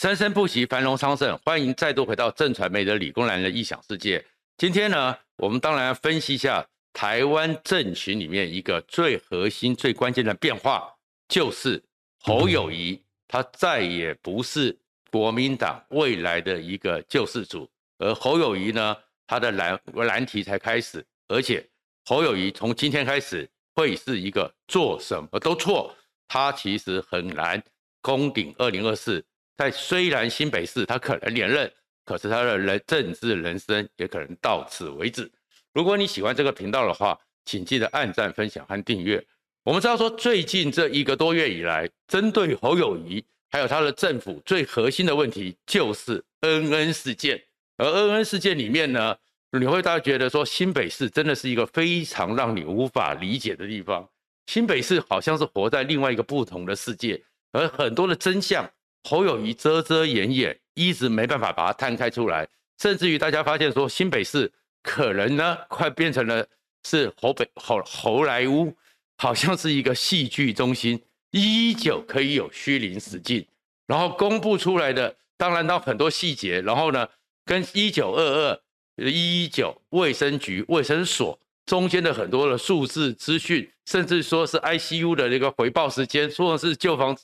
生生不息，繁荣昌盛。欢迎再度回到正传媒的理工男的异想世界。今天呢，我们当然要分析一下台湾政群里面一个最核心、最关键的变化，就是侯友谊，他再也不是国民党未来的一个救世主，而侯友谊呢，他的难难题才开始，而且侯友谊从今天开始会是一个做什么都错，他其实很难攻顶二零二四。在虽然新北市他可能连任，可是他的人政治人生也可能到此为止。如果你喜欢这个频道的话，请记得按赞、分享和订阅。我们知道说，最近这一个多月以来，针对侯友宜还有他的政府最核心的问题就是恩恩事件。而恩恩事件里面呢，你会大家觉得说，新北市真的是一个非常让你无法理解的地方。新北市好像是活在另外一个不同的世界，而很多的真相。侯友谊遮遮掩掩，一直没办法把它摊开出来，甚至于大家发现说，新北市可能呢，快变成了是侯北侯侯莱坞，好像是一个戏剧中心，依旧可以有虚灵实境，然后公布出来的，当然到很多细节，然后呢，跟一九二二一一九卫生局卫生所。中间的很多的数字资讯，甚至说是 ICU 的那个回报时间，说的是救防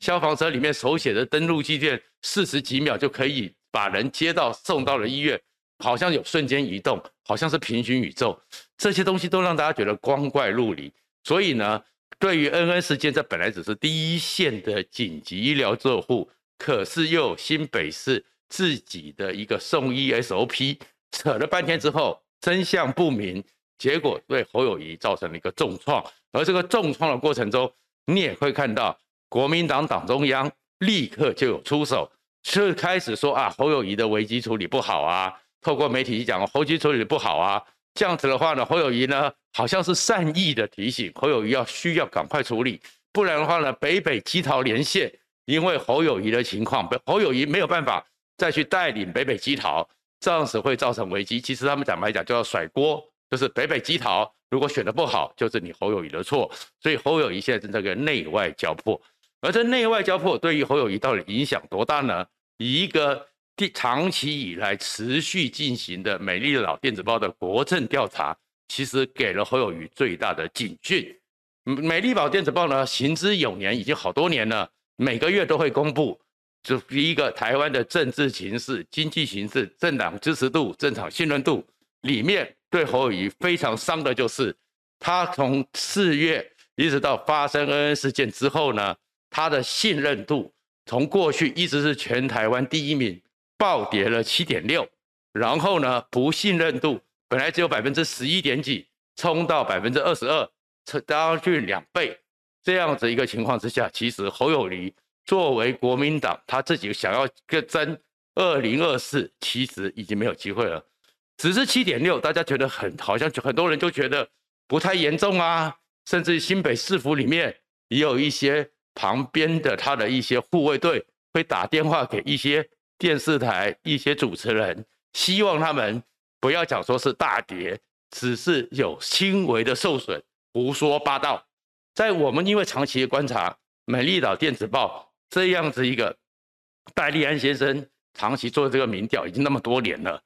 消防车里面手写的登录计键，四十几秒就可以把人接到送到了医院，好像有瞬间移动，好像是平行宇宙，这些东西都让大家觉得光怪陆离。所以呢，对于 N N 事件，这本来只是第一线的紧急医疗救护，可是又有新北市自己的一个送医 SOP，扯了半天之后，真相不明。结果对侯友谊造成了一个重创，而这个重创的过程中，你也会看到国民党党中央立刻就有出手，是开始说啊，侯友谊的危机处理不好啊，透过媒体去讲侯机处理不好啊，这样子的话呢，侯友宜呢好像是善意的提醒侯友谊要需要赶快处理，不然的话呢，北北基桃连线，因为侯友谊的情况，侯友谊没有办法再去带领北北基桃，这样子会造成危机。其实他们讲白讲就要甩锅。就是北北基桃，如果选的不好，就是你侯友谊的错。所以侯友谊现在正在这个内外交迫，而这内外交迫对于侯友谊到底影响多大呢？以一个长期以来持续进行的美丽岛电子报的国政调查，其实给了侯友谊最大的警讯。美丽岛电子报呢，行之有年，已经好多年了，每个月都会公布，就第一个台湾的政治形势、经济形势、政党支持度、政党信任度里面。对侯友谊非常伤的就是，他从四月一直到发生恩恩事件之后呢，他的信任度从过去一直是全台湾第一名，暴跌了七点六，然后呢，不信任度本来只有百分之十一点几，冲到百分之二十二，将近两倍。这样子一个情况之下，其实侯友谊作为国民党，他自己想要个争二零二四，其实已经没有机会了。只是七点六，大家觉得很好像很多人就觉得不太严重啊，甚至新北市府里面也有一些旁边的他的一些护卫队会打电话给一些电视台一些主持人，希望他们不要讲说是大跌，只是有轻微的受损，胡说八道。在我们因为长期的观察，美丽岛电子报这样子一个戴立安先生长期做这个民调，已经那么多年了。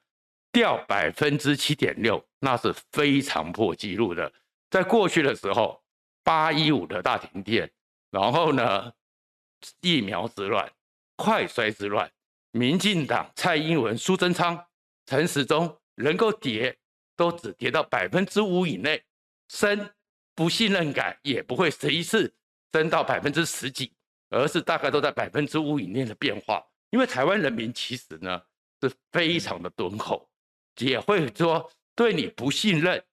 掉百分之七点六，那是非常破纪录的。在过去的时候，八一五的大停电，然后呢，疫苗之乱、快衰之乱，民进党蔡英文、苏贞昌、陈时中能够跌，都只跌到百分之五以内，升不信任感也不会一次升到百分之十几，而是大概都在百分之五以内的变化。因为台湾人民其实呢是非常的敦厚。也会说对你不信任，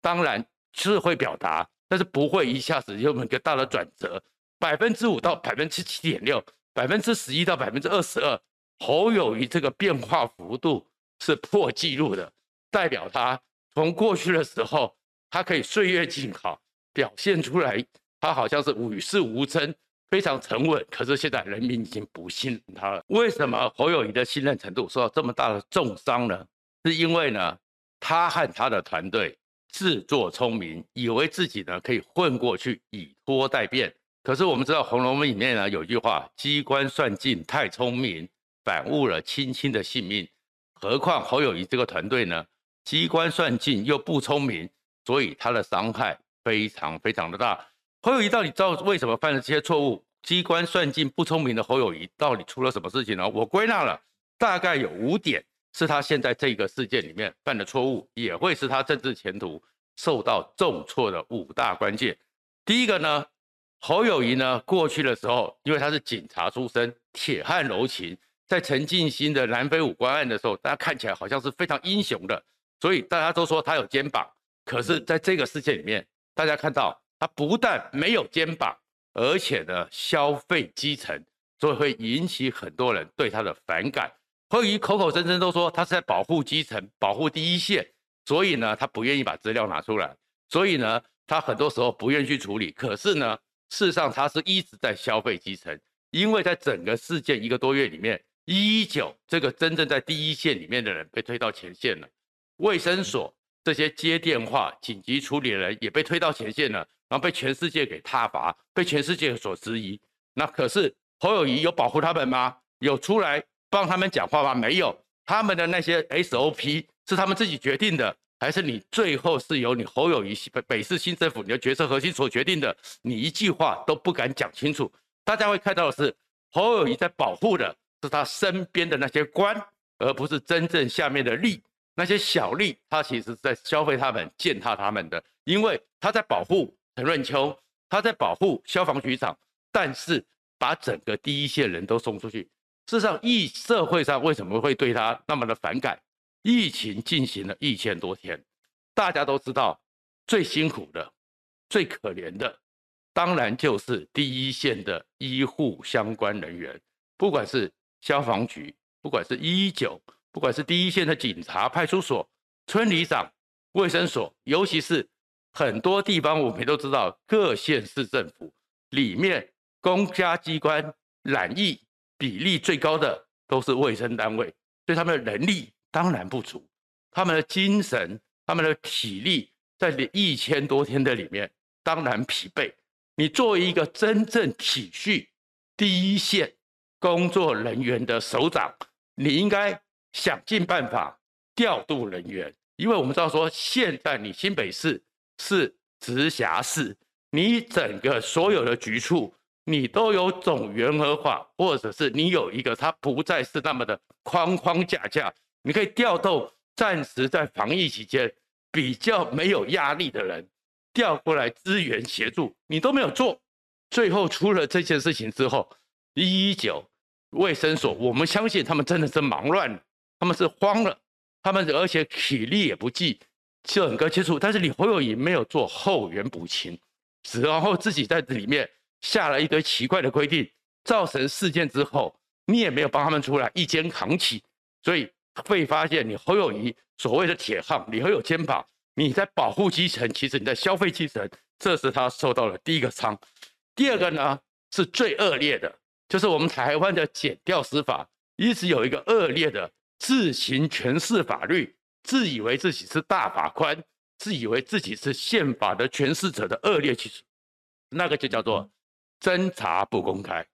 当然是会表达，但是不会一下子有一个大的转折，百分之五到百分之七点六，百分之十一到百分之二十二，侯友谊这个变化幅度是破纪录的，代表他从过去的时候，他可以岁月静好，表现出来他好像是与世无争，非常沉稳，可是现在人民已经不信任他了。为什么侯友谊的信任程度受到这么大的重伤呢？是因为呢，他和他的团队自作聪明，以为自己呢可以混过去，以拖待变。可是我们知道《红楼梦》里面呢有句话：“机关算尽太聪明，反误了卿卿的性命。何况侯友谊这个团队呢，机关算尽又不聪明，所以他的伤害非常非常的大。侯友谊到底知道为什么犯了这些错误？机关算尽不聪明的侯友谊到底出了什么事情呢？我归纳了大概有五点，是他现在这个事件里面犯的错误，也会是他政治前途受到重挫的五大关键。第一个呢，侯友谊呢过去的时候，因为他是警察出身，铁汉柔情。在陈进兴的南非五官案的时候，大家看起来好像是非常英雄的，所以大家都说他有肩膀。可是，在这个事件里面，大家看到他不但没有肩膀，而且呢，消费基层，所以会引起很多人对他的反感。侯友谊口口声声都说他是在保护基层、保护第一线，所以呢，他不愿意把资料拿出来，所以呢，他很多时候不愿意去处理。可是呢，事实上他是一直在消费基层，因为在整个事件一个多月里面。一一九，这个真正在第一线里面的人被推到前线了，卫生所这些接电话紧急处理的人也被推到前线了，然后被全世界给挞伐，被全世界所质疑。那可是侯友谊有保护他们吗？有出来帮他们讲话吗？没有，他们的那些 SOP 是他们自己决定的，还是你最后是由你侯友谊北北市新政府你的决策核心所决定的？你一句话都不敢讲清楚，大家会看到的是侯友谊在保护的。是他身边的那些官，而不是真正下面的吏。那些小吏，他其实是在消费他们、践踏他们的，因为他在保护陈润秋，他在保护消防局长，但是把整个第一线人都送出去。事实上，疫社会上为什么会对他那么的反感？疫情进行了一千多天，大家都知道，最辛苦的、最可怜的，当然就是第一线的医护相关人员，不管是。消防局，不管是一九，不管是第一线的警察、派出所、村里长、卫生所，尤其是很多地方，我们都知道，各县市政府里面公家机关染疫比例最高的都是卫生单位，所以他们的能力当然不足，他们的精神、他们的体力，在这一千多天的里面当然疲惫。你作为一个真正体恤第一线。工作人员的首长，你应该想尽办法调度人员，因为我们知道说，现在你新北市是直辖市，你整个所有的局处，你都有总员额化，或者是你有一个它不再是那么的框框架架，你可以调动暂时在防疫期间比较没有压力的人调过来支援协助，你都没有做，最后出了这件事情之后，一一九。卫生所，我们相信他们真的是忙乱了，他们是慌了，他们而且体力也不济，整个接触。但是你侯友宜没有做后援补勤，然后自己在这里面下了一堆奇怪的规定，造成事件之后，你也没有帮他们出来一肩扛起，所以会发现你侯友谊所谓的铁汉，你很有肩膀，你在保护基层，其实你在消费基层，这是他受到了第一个伤。第二个呢，是最恶劣的。就是我们台湾的检调司法一直有一个恶劣的自行诠释法律，自以为自己是大法官，自以为自己是宪法的诠释者的恶劣技术，那个就叫做侦查不公开。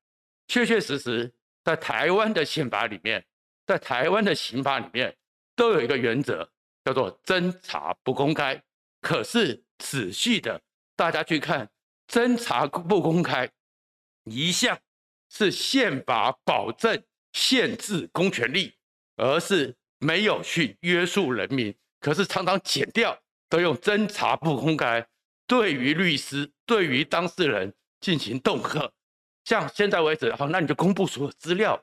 确确实实，在台湾的宪法里面，在台湾的刑法里面，都有一个原则，叫做侦查不公开。可是仔细的大家去看，侦查不公开一向。是宪法保证限制公权力，而是没有去约束人民。可是常常减掉都用侦查不公开，对于律师、对于当事人进行恫吓。像现在为止，好，那你就公布所有资料，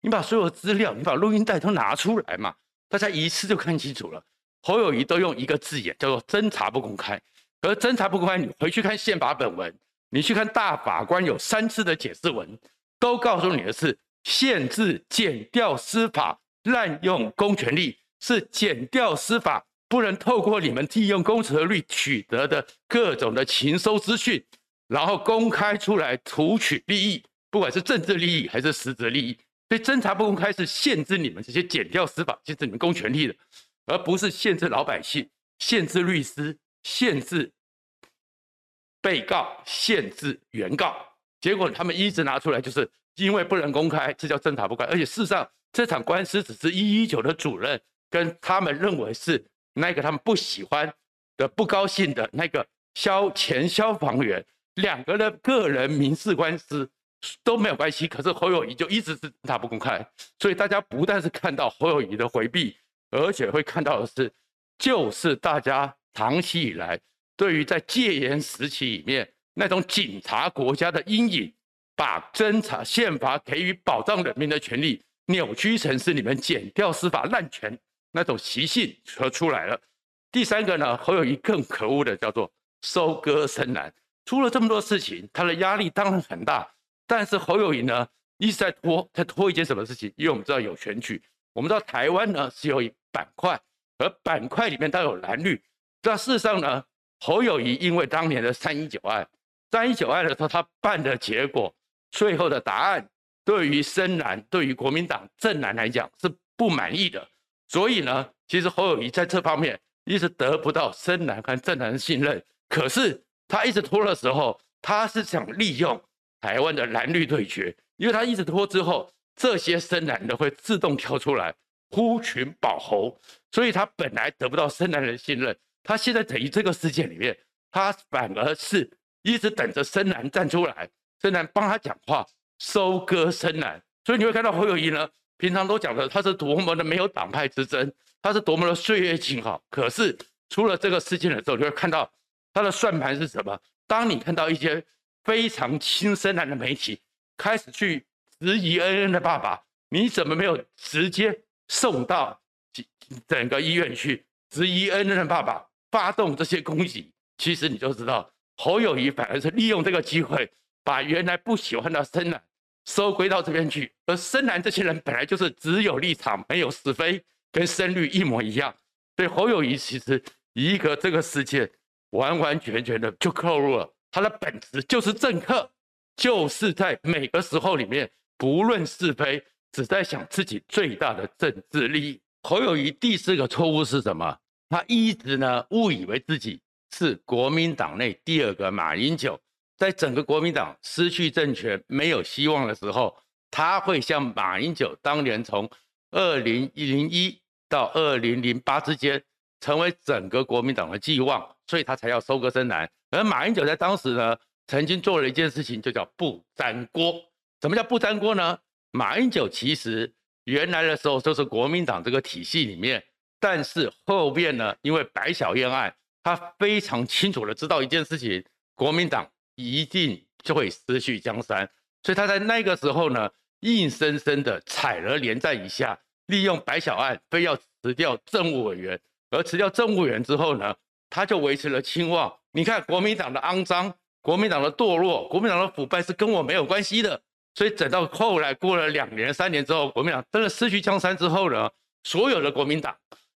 你把所有资料，你把录音带都拿出来嘛，大家一次就看清楚了。侯友宜都用一个字眼叫做侦查不公开，而侦查不公开，你回去看宪法本文，你去看大法官有三次的解释文。都告诉你的是限制减掉司法滥用公权力，是减掉司法不能透过你们利用公权力取得的各种的情收资讯，然后公开出来图取利益，不管是政治利益还是实质利益。所以侦查不公开是限制你们这些减掉司法、限制你们公权力的，而不是限制老百姓、限制律师、限制被告、限制原告。结果他们一直拿出来，就是因为不能公开，这叫侦查不公开。而且事实上，这场官司只是一一九的主任跟他们认为是那个他们不喜欢的、不高兴的那个消前消防员两个人个人民事官司都没有关系，可是侯友谊就一直是他不公开，所以大家不但是看到侯友谊的回避，而且会看到的是，就是大家长期以来对于在戒严时期里面那种警察国家的阴影，把侦查宪法给予保障人民的权利扭曲成是你们检调司法滥权那种习性和出来了。第三个呢，侯友谊更可恶的叫做收割深蓝，出了这么多事情，他的压力当然很大。但是侯友宜呢一直在拖，在拖一件什么事情？因为我们知道有选举，我们知道台湾呢是有板块，而板块里面都有蓝绿。那事实上呢，侯友宜因为当年的三一九案，三一九案的时候他办的结果，最后的答案对于深蓝、对于国民党正蓝来讲是不满意的。所以呢，其实侯友宜在这方面一直得不到深蓝和正蓝的信任。可是他一直拖的时候，他是想利用。台湾的蓝绿对决，因为他一直拖之后，这些深蓝的会自动跳出来呼群保侯，所以他本来得不到深蓝的信任，他现在等于这个事件里面，他反而是一直等着深蓝站出来，深蓝帮他讲话，收割深蓝。所以你会看到侯友谊呢，平常都讲的他是多么的没有党派之争，他是多么的岁月静好，可是出了这个事件的时候，你会看到他的算盘是什么？当你看到一些。非常亲深蓝的媒体开始去质疑恩恩的爸爸，你怎么没有直接送到整整个医院去质疑恩恩的爸爸，发动这些攻击？其实你就知道，侯友谊反而是利用这个机会，把原来不喜欢的深蓝收归到这边去。而深蓝这些人本来就是只有立场，没有是非，跟深绿一模一样。所以侯友谊其实一个这个世界，完完全全的就扣入了。他的本质就是政客，就是在每个时候里面不论是非，只在想自己最大的政治利益。侯友谊第四个错误是什么？他一直呢误以为自己是国民党内第二个马英九，在整个国民党失去政权、没有希望的时候，他会像马英九当年从二零零一到二零零八之间，成为整个国民党的寄望，所以他才要收割深蓝。而马英九在当时呢，曾经做了一件事情，就叫不沾锅。什么叫不沾锅呢？马英九其实原来的时候就是国民党这个体系里面，但是后面呢，因为白小燕案，他非常清楚的知道一件事情，国民党一定就会失去江山，所以他在那个时候呢，硬生生的踩了连战一下，利用白小案，非要辞掉政务委员，而辞掉政务员之后呢，他就维持了清望。你看国民党的肮脏，国民党的堕落，国民党的腐败是跟我没有关系的。所以等到后来过了两年、三年之后，国民党真的失去江山之后呢，所有的国民党，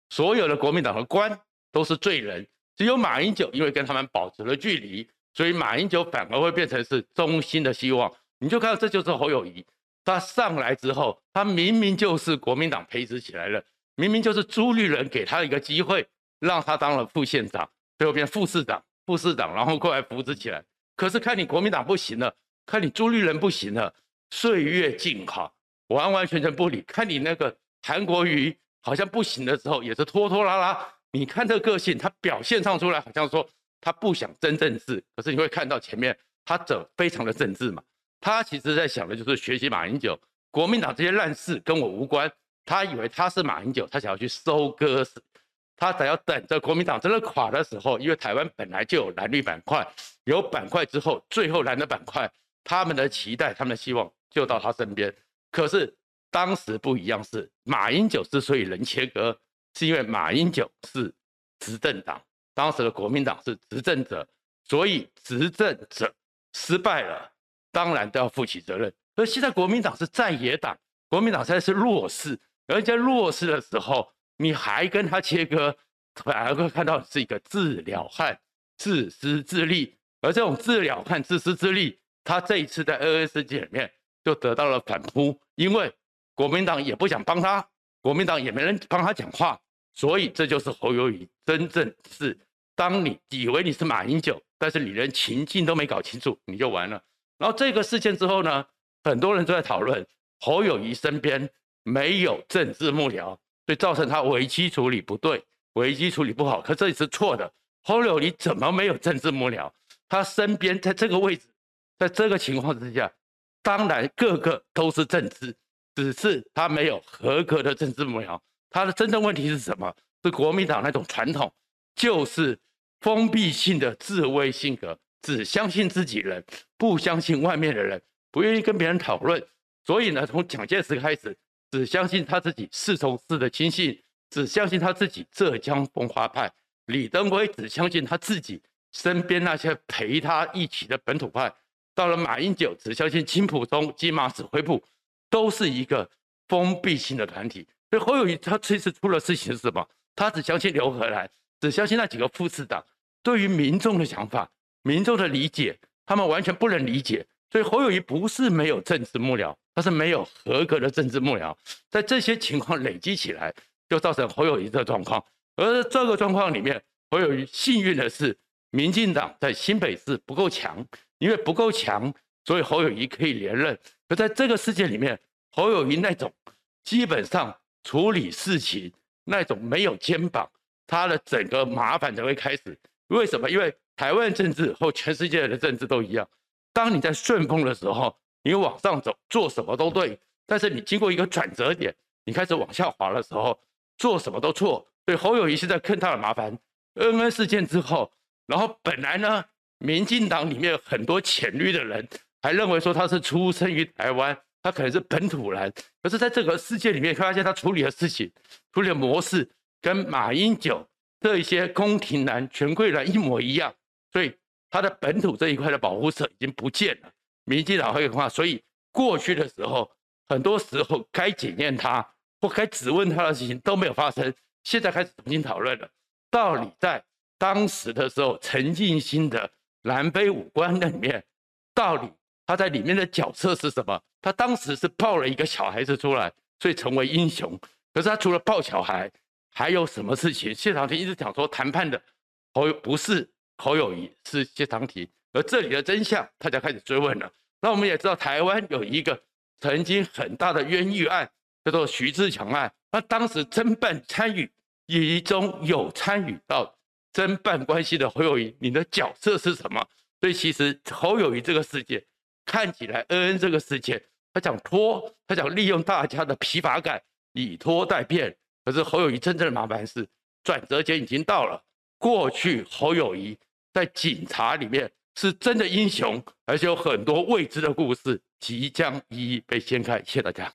所有的国民党的官都是罪人，只有马英九因为跟他们保持了距离，所以马英九反而会变成是中心的希望。你就看到这就是侯友宜，他上来之后，他明明就是国民党培植起来了，明明就是朱立伦给他一个机会，让他当了副县长，最后变副市长。副市长，然后过来扶持起来。可是看你国民党不行了，看你朱立伦不行了，岁月静好，完完全全不理。看你那个韩国瑜好像不行的时候，也是拖拖拉拉。你看这个个性，他表现上出来好像说他不想真政治，可是你会看到前面他走非常的政治嘛。他其实在想的就是学习马英九，国民党这些烂事跟我无关。他以为他是马英九，他想要去收割。他只要等着国民党真的垮的时候，因为台湾本来就有蓝绿板块，有板块之后，最后蓝的板块，他们的期待、他们的希望就到他身边。可是当时不一样，是马英九之所以能切割，是因为马英九是执政党，当时的国民党是执政者，所以执政者失败了，当然都要负起责任。而现在国民党是在野党，国民党现在是弱势，而在弱势的时候。你还跟他切割，反而会看到是一个自了汉、自私自利，而这种自了汉、自私自利，他这一次在二二事件里面就得到了反扑，因为国民党也不想帮他，国民党也没人帮他讲话，所以这就是侯友宜真正是，当你以为你是马英九，但是你连情境都没搞清楚，你就完了。然后这个事件之后呢，很多人都在讨论侯友宜身边没有政治幕僚，所以造成他危机处理不对，危机处理不好。可这里是错的，侯友宜怎么没有政治幕僚？他身边在这个位置，在这个情况之下，当然个个都是政治，只是他没有合格的政治幕僚。他的真正问题是什么？是国民党那种传统，就是封闭性的自威性格，只相信自己人，不相信外面的人，不愿意跟别人讨论。所以呢，从蒋介石开始，只相信他自己四从四的亲信，只相信他自己浙江风化派；李登辉只相信他自己身边那些陪他一起的本土派；到了马英九，只相信金溥聪、金马指挥部，都是一个封闭性的团体。所以侯友宜他这次出了事情是什么？他只相信刘和兰，只相信那几个副市长。对于民众的想法、民众的理解，他们完全不能理解。所以侯友谊不是没有政治幕僚，他是没有合格的政治幕僚。在这些情况累积起来，就造成侯友谊的状况。而这个状况里面，侯友谊幸运的是，民进党在新北市不够强，因为不够强，所以侯友谊可以连任。而在这个世界里面，侯友谊那种基本上。处理事情那种没有肩膀，他的整个麻烦才会开始。为什么？因为台湾政治和全世界的政治都一样。当你在顺风的时候，你往上走，做什么都对；但是你经过一个转折点，你开始往下滑的时候，做什么都错。所以侯友宜是在坑他的麻烦。恩恩事件之后，然后本来呢，民进党里面很多浅绿的人还认为说他是出生于台湾。他可能是本土人，可是在这个世界里面，发现他处理的事情、处理的模式跟马英九这一些宫廷男、权贵男一模一样，所以他的本土这一块的保护色已经不见了。民进党会的话，所以过去的时候，很多时候该检验他或该质问他的事情都没有发生，现在开始重新讨论了。到底在当时的时候，陈进新的蓝白五关那里面，到底？他在里面的角色是什么？他当时是抱了一个小孩子出来，所以成为英雄。可是他除了抱小孩，还有什么事情？谢长廷一直讲说谈判的哦不是侯友谊，是谢长廷。而这里的真相，大家开始追问了。那我们也知道，台湾有一个曾经很大的冤狱案，叫做徐志强案。那当时侦办参与，其中有参与到侦办关系的侯友谊，你的角色是什么？所以其实侯友谊这个事件。看起来恩恩这个事件，他想拖，他想利用大家的疲乏感，以拖待变。可是侯友谊真正的麻烦是，转折点已经到了。过去侯友谊在警察里面是真的英雄，而且有很多未知的故事即将一一被掀开。谢谢大家。